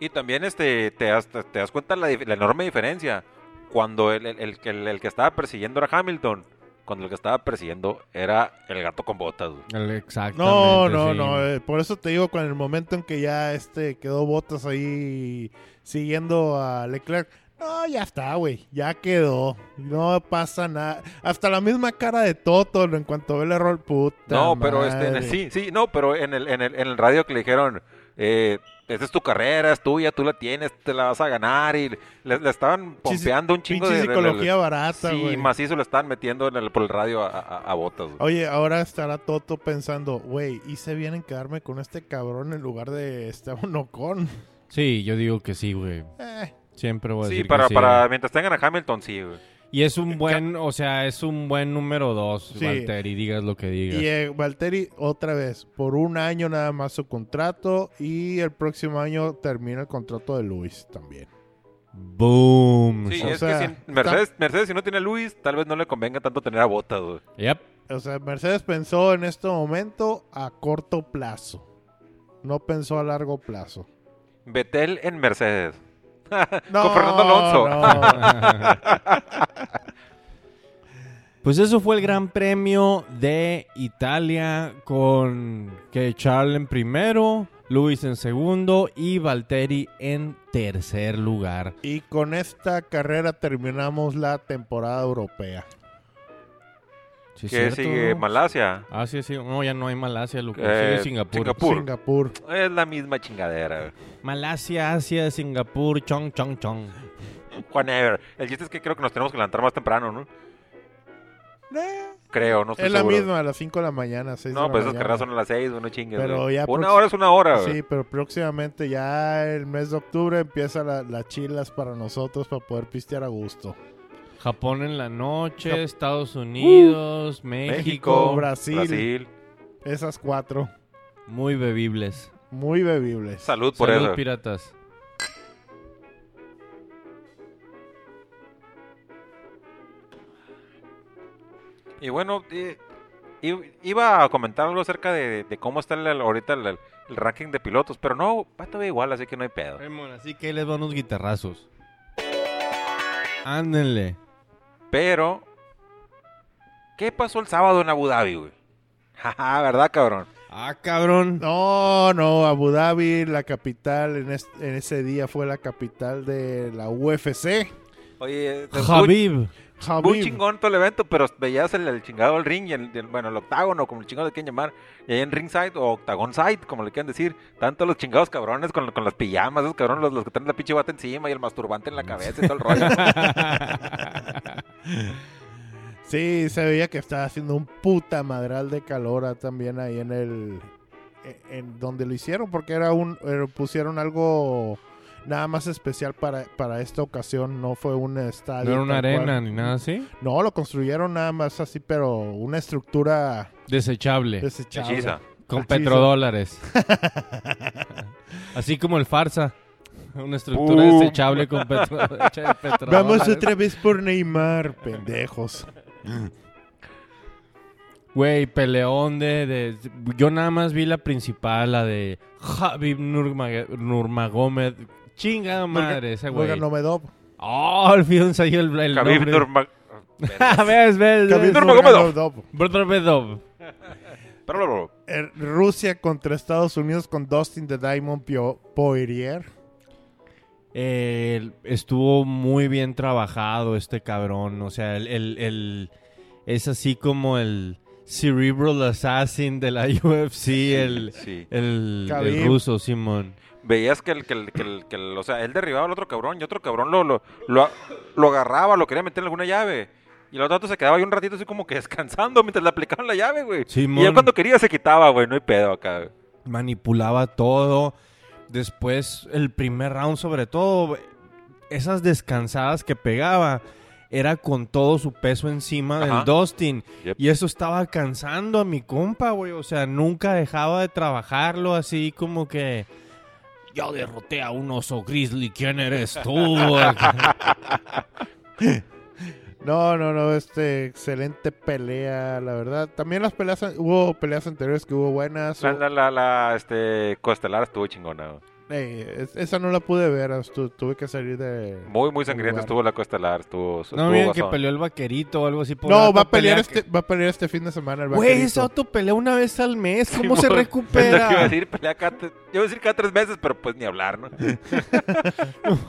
Y también este, te, das, te das cuenta la, la enorme diferencia. cuando el, el- el que- el- el que estaba persiguiendo era Hamilton, cuando el que estaba persiguiendo era el gato con botas. Exactamente. No, no, sí. no. eh, por eso te digo, con el momento en que ya este quedó Botas ahí siguiendo a Leclerc. No, ya está, güey. Ya quedó. No pasa nada. Hasta la misma cara de Toto en cuanto ve el error, puta. No, pero este, en el- sí, sí, no, pero en el, en el, en el radio que le dijeron, eh, esta es tu carrera, es tuya, tú la tienes, te la vas a ganar y le, le estaban pompeando un chingo de, de- de- psicología barata, Sí, güey. macizo le estaban metiendo en el, por el radio a, a, a botas. güey. Oye, ahora estará Toto pensando, güey, hice bien en quedarme con este cabrón en lugar de Esteban Ocon. Sí, yo digo que sí, güey. Eh, Siempre voy a Sí, decir para, que sí. para mientras tengan a Hamilton, sí, güey. Y es un buen, o sea, es un buen número dos, Sí. Valtteri, digas lo que digas. Y eh, Valtteri, otra vez, por un año nada más su contrato y el próximo año termina el contrato de Luis también. Boom. Sí, O es sea, que si Mercedes, Mercedes, si no tiene a Luis, tal vez no le convenga tanto tener a botas, güey. Yep. O sea, Mercedes pensó en este momento a corto plazo. No pensó a largo plazo. Betel en Mercedes. No, <laughs> Con Fernando Alonso. no. <laughs> Pues eso fue el Gran Premio de Italia con que Charles en primero, Luis en segundo y Valtteri en tercer lugar. Y con esta carrera terminamos la temporada europea. Sí, que cierto, sigue ¿no? Malasia. Ah, sí, sí. No, ya no hay Malasia, Lucas. Eh, Sigue Singapur. Singapur. Singapur. Es la misma chingadera. Malasia, Asia, Singapur, chong, chong, chong. Whatever. El chiste es que creo que nos tenemos que levantar más temprano, ¿no? Eh, Creo, no estoy es la seguro. misma, a las 5 de la mañana, 6 de No, la pues esas carreras son a las 6, no chingues. Pero ya Una hora es una hora, güey. Sí, pero próximamente ya el mes de octubre empieza la- las chilas para nosotros para poder pistear a gusto. Japón en la noche, Jap- Estados Unidos, México. México, Brasil. Brasil. Esas cuatro, Muy bebibles. muy bebibles. Salud por Salud, eso. piratas. Y bueno, eh, iba a comentar algo acerca de, de cómo está el- ahorita el, el ranking de pilotos, pero no, va todavía igual, así que no hay pedo. Así que ahí les van unos guitarrazos. Ándenle. Pero, ¿qué pasó el sábado en Abu Dhabi, güey? Jaja, <laughs> ¿verdad, cabrón? Ah, cabrón. No, no, Abu Dhabi, la capital, en, es- en ese día fue la capital de la UFC. Oye, estuvo- Muy chingón todo el evento, pero veías el, el chingado del ring y el, bueno, el octágono, como el chingado le quieren llamar, y ahí en ringside o octagon side, como le quieran decir, tanto los chingados cabrones con, con las pijamas, esos cabrones, los, los que traen la pinche bata encima y el masturbante en la cabeza y todo el rollo. <laughs> Sí, se veía que estaba haciendo un puta madral de calor también ahí en el... en- En donde lo hicieron, porque era un... eh, pusieron algo nada más especial para, para esta ocasión, no fue un estadio. No era una cual. arena ni nada así. No, lo construyeron nada más así, pero una estructura Desechable. desechable. Hechiza. con petrodólares. <laughs> así como el farsa. Una estructura Boom. desechable con petro <laughs> hecha de petrodólares. Vamos otra vez por Neymar, pendejos. Güey, peleón de, de- Yo nada más vi la principal, la de Javib Nurma- Nurmagomedov. Chingada madre, ese güey. Nurmagomedov. Oh, al fin salió el, el Khabib nombre. Nurma- <laughs> ves, ves, Khabib. Nurmagomedov. Nurmagomedov. Pero, Eh, Rusia contra Estados Unidos con Dustin the Diamond Pio- Poirier. Eh, estuvo muy bien trabajado este cabrón. O sea, el, el- el- es así como el Cerebral Assassin de la <laughs> UFC, el, sí. el, el ruso, Simón. Veías que el, que el, que el, que el- o sea, él derribaba al otro cabrón y otro cabrón lo, lo, lo, lo agarraba, lo quería meter en alguna llave. Y el otro se quedaba ahí un ratito así como que <laughs> descansando mientras le aplicaban la llave, güey. Simón. Y ya cuando quería se quitaba, güey, no hay pedo acá. güey. manipulaba todo. Después, el primer round, sobre todo, esas descansadas que pegaba, era con todo su peso encima Ajá. del Dustin. Yep. Y eso estaba cansando a mi compa, güey. O sea, nunca dejaba de trabajarlo así como que. Yo derroté a un oso grizzly, ¿quién eres tú? <laughs> No, no, no, este excelente pelea, la verdad. También las peleas, hubo peleas anteriores que hubo buenas. La, la, la, la, este, Costelar estuvo chingona. Es- esa no la pude ver, estu- tuve que salir de... Muy, muy sangrienta estuvo la costelar. Estuvo, No estuvo miren que peleó el vaquerito o algo así. por No, va a pelear pelea este, va a pelear este fin de semana el que- Güey, vaquerito. ese auto pelea una vez al mes. ¿Cómo Simón, se lo que iba a recupera? decir, pelea cada, yo iba a decir cada tres meses, pero pues ni hablar, <laughs> ¿no?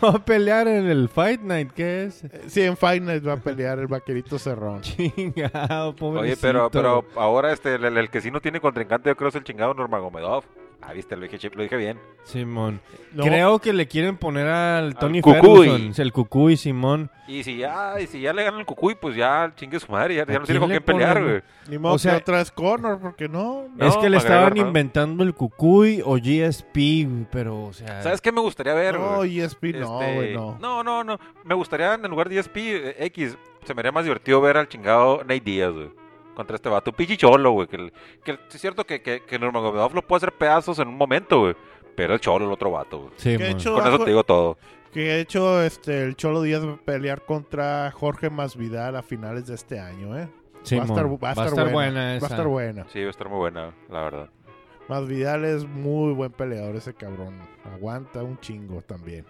Va a pelear en el Fight Night. ¿Qué es? Sí, en Fight Night va a pelear el vaquerito cerrón. <laughs> Chingado, pobrecito. Oye, pero, pero ahora este, el, el que sí no tiene contrincante, yo creo es el chingado Nurmagomedov. Ah, viste, lo dije, chip, lo dije bien. Simón. No, Creo que le quieren poner al Tony Cucuy. Ferguson. El Cucuy, Simón. Y si ya, y si ya le ganan el cucuy, pues ya chingue su madre, ya, ya ¿A no tiene con quién pelear, güey. Ni modo o sea- que otra vez Conor, porque no. No, es que le McGregor, estaban no. inventando el Cucuy o GSP, güey, pero, o sea... ¿Sabes qué me gustaría ver, No, güey? ESP no, Este, güey, no. no, no, no. Me gustaría en lugar de ESP eh, X, se me haría más divertido ver al chingado Nate Díaz, güey. Contra este vato, pinche cholo, güey. Que, el- que el- es cierto que, que, que Nurmagomedov lo puede hacer pedazos en un momento, güey. Pero el cholo, el otro vato, güey. Sí, Con eso te digo todo. que de hecho este, el Cholo Díaz va a pelear contra Jorge Masvidal a finales de este año, ¿eh? Sí, va, a estar, mon. va a estar buena. Va a estar buena. Sí, va a estar muy buena, la verdad. Masvidal es muy buen peleador ese cabrón. Aguanta un chingo también.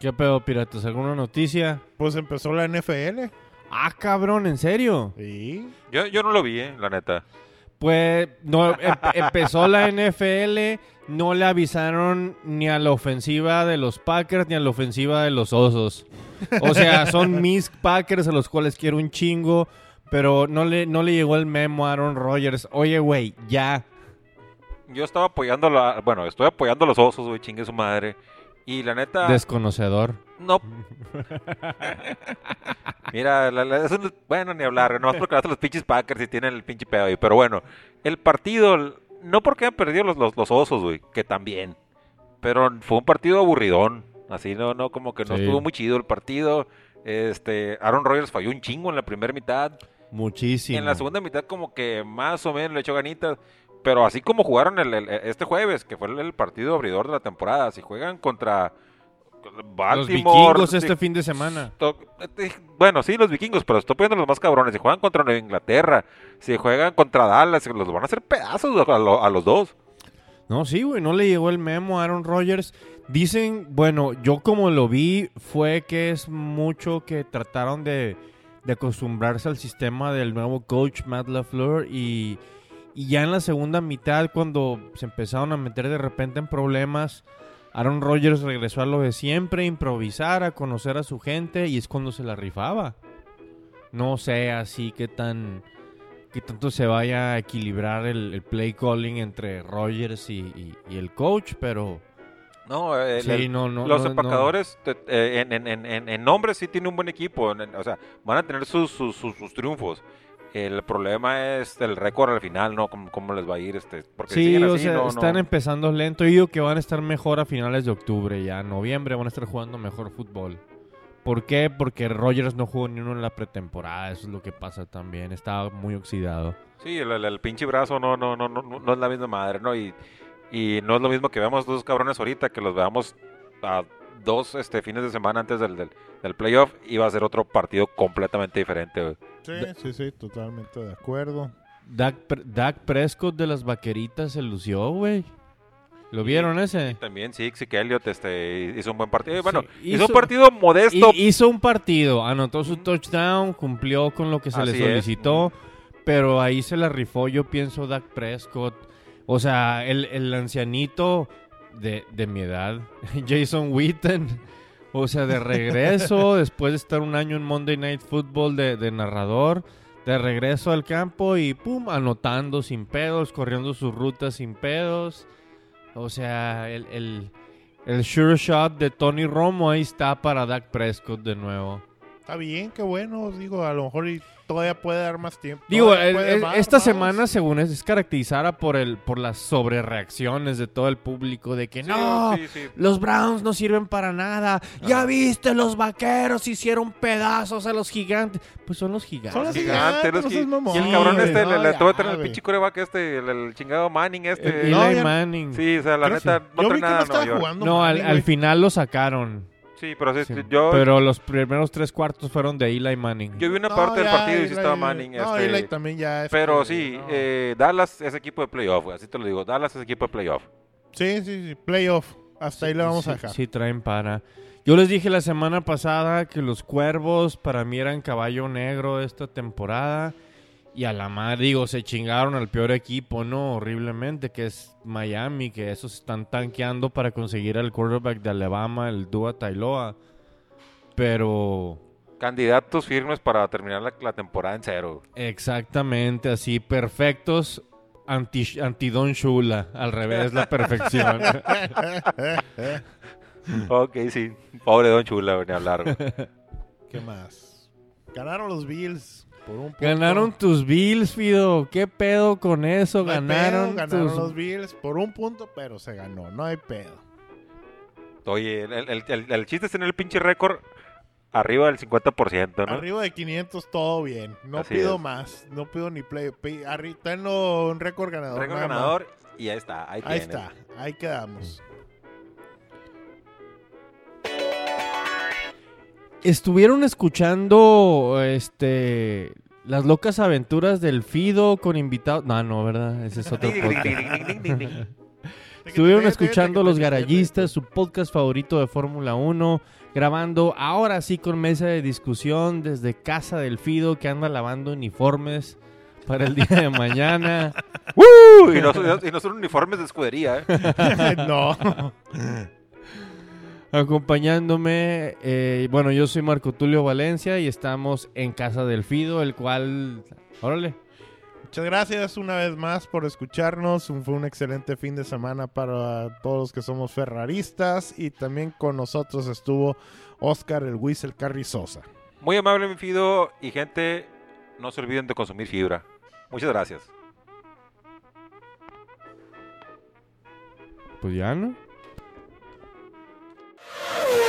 ¿Qué pedo, piratas? ¿Alguna noticia? Pues empezó la NFL. Ah, cabrón, ¿en serio? Sí. Yo, yo no lo vi, eh, la neta. Pues no, em- empezó la NFL, no le avisaron ni a la ofensiva de los Packers ni a la ofensiva de los Osos. O sea, son <laughs> mis Packers a los cuales quiero un chingo, pero no le, no le llegó el memo a Aaron Rodgers. Oye, güey, ya. Yo estaba apoyando la... Bueno, estoy apoyando a los osos, güey, chingue su madre. Y la neta... Desconocedor. No. <laughs> Mira, la- la- es un- bueno, ni hablar, no porque los pinches Packers y tienen el pinche pedo ahí. Pero bueno, el partido, no porque han perdido los, los, los osos, güey, que también. Pero fue un partido aburridón. Así, no, no, como que no Sí. estuvo muy chido el partido. Este, Aaron Rodgers falló un chingo en la primera mitad. Muchísimo. En la segunda mitad como que más o menos le echó ganitas. Pero así como jugaron el, el- este jueves, que fue el, el partido abridor de la temporada, si juegan contra Los Baltimore... vikingos si- este fin de semana. to- eh, Bueno, sí, los vikingos, pero estoy poniendo los más cabrones. Si juegan contra Nueva Inglaterra, si juegan contra Dallas, los van a hacer pedazos a, lo- a los dos. No, sí, güey, no le llegó el memo a Aaron Rodgers. Dicen, bueno, yo como lo vi, fue que es mucho que trataron de, de acostumbrarse al sistema del nuevo coach Matt LaFleur y, y ya en la segunda mitad, cuando se empezaron a meter de repente en problemas, Aaron Rodgers regresó a lo de siempre, a improvisar, a conocer a su gente y es cuando se la rifaba. No sé así que tan que tanto se vaya a equilibrar el, el play calling entre Rodgers y, y- y el coach, pero No, el- sí, el- no, no, los no, empacadores eh, en, en, en, en- en nombres sí tienen un buen equipo. o sea, van a tener sus, sus, sus- sus triunfos. El problema es el récord al final, ¿no? ¿Cómo, cómo les va a ir? este Porque Sí, siguen o sea, no- están no- empezando lento. Yo digo que van a estar mejor a finales de octubre, ya noviembre van a estar jugando mejor fútbol. ¿Por qué? Porque Rodgers no jugó ni uno en la pretemporada, eso es lo que pasa también, estaba muy oxidado. Sí, el, el- el pinche brazo no, no, no, no, no es la misma madre, ¿no? Y, y no es lo mismo que veamos dos cabrones ahorita, que los veamos a dos este, fines de semana antes del, del, del playoff, va a ser otro partido completamente diferente, güey. Sí, sí, sí, totalmente de acuerdo. Dak, Pre- Dak Prescott de las vaqueritas se lució, güey. ¿Lo vieron ese? También sí, sí que Elliot este, hizo un buen partido. Bueno, Sí, hizo, hizo- un partido modesto. Hi- hizo un partido, anotó su touchdown, cumplió con lo que se le es. solicitó, pero ahí se la rifó, yo pienso, Dak Prescott. O sea, el, el ancianito de, de mi edad, <laughs> Jason Witten, o sea, de regreso, <laughs> después de estar un año en Monday Night Football de, de narrador, de regreso al campo y pum, anotando sin pedos, corriendo sus rutas sin pedos. O sea, el, el, el sure shot de Tony Romo ahí está para Dak Prescott de nuevo. Está bien, qué bueno. Digo, a lo mejor y todavía puede dar más tiempo. Digo, el- el- esta semana, según es, es caracterizada por el por las sobrereacciones de todo el público de que Sí, no, sí, sí. los Browns no sirven para nada. Ya viste, los vaqueros hicieron pedazos a los gigantes. Pues son los gigantes. Son los Gigante, gigantes, los gi- y el cabrón este, No, le, tuvo traer el pinche coreback este, el, el chingado Manning este. Eli No, ya- Manning. Sí, o sea, la Creo neta, no trae nada no al, al final lo sacaron. Sí, pero sí, Sí. yo, Pero los primeros tres cuartos fueron de Eli Manning. yo vi una No, parte del partido y sí estaba Manning. No, este, Eli también ya. este, pero sí, no. eh, Dallas es equipo de playoff, así te lo digo. Dallas es equipo de playoff. Sí, sí, sí. Playoff. Hasta ahí le vamos sí, a dejar. Sí, traen para. Yo les dije la semana pasada que los cuervos para mí eran caballo negro esta temporada. Y a la madre, digo, se chingaron al peor equipo, ¿no? Horriblemente, que es Miami, que esos están tanqueando para conseguir al quarterback de Alabama, el Dua Tailoa. Pero Candidatos firmes para terminar la, la temporada en cero. exactamente así, perfectos. Anti, anti Don Shula, al revés, la perfección. <laughs> ok, sí. Pobre Don Chula, ni hablar. güey. ¿Qué más? Ganaron los Bills por un punto. Ganaron tus Bills, Fido. ¿Qué pedo con eso? No ganaron pedo, ganaron tus los Bills por un punto, pero se ganó. No hay pedo. Oye, el, el- el- el chiste es tener el pinche récord arriba del 50%, ¿no? Arriba de 500 todo bien. No Así pido es. más. No pido ni play. Tengo un récord ganador. récord más. ganador y ahí está. Ahí, está. Ahí quedamos. Estuvieron escuchando este las locas aventuras del Fido con invitados. No, no, ¿verdad? Ese es otro podcast. Estuvieron escuchando Los Garallistas, su podcast favorito de Fórmula 1, grabando ahora sí con mesa de discusión desde casa del Fido que anda lavando uniformes para el día de mañana. <laughs> ¡Uh! Y no, son- y no son uniformes de escudería, ¿eh? <laughs> no. <laughs> Acompañándome, eh, bueno, yo soy Marco Tulio Valencia y estamos en casa del Fido, el cual, órale, Muchas gracias una vez más por escucharnos. Un- Fue un excelente fin de semana para todos los que somos ferraristas. Y también con nosotros estuvo Oscar el Whistle Carrizosa. Muy amable, mi Fido. Y gente, no se olviden de consumir fibra. Muchas gracias. pues ya no. Yeah. <laughs>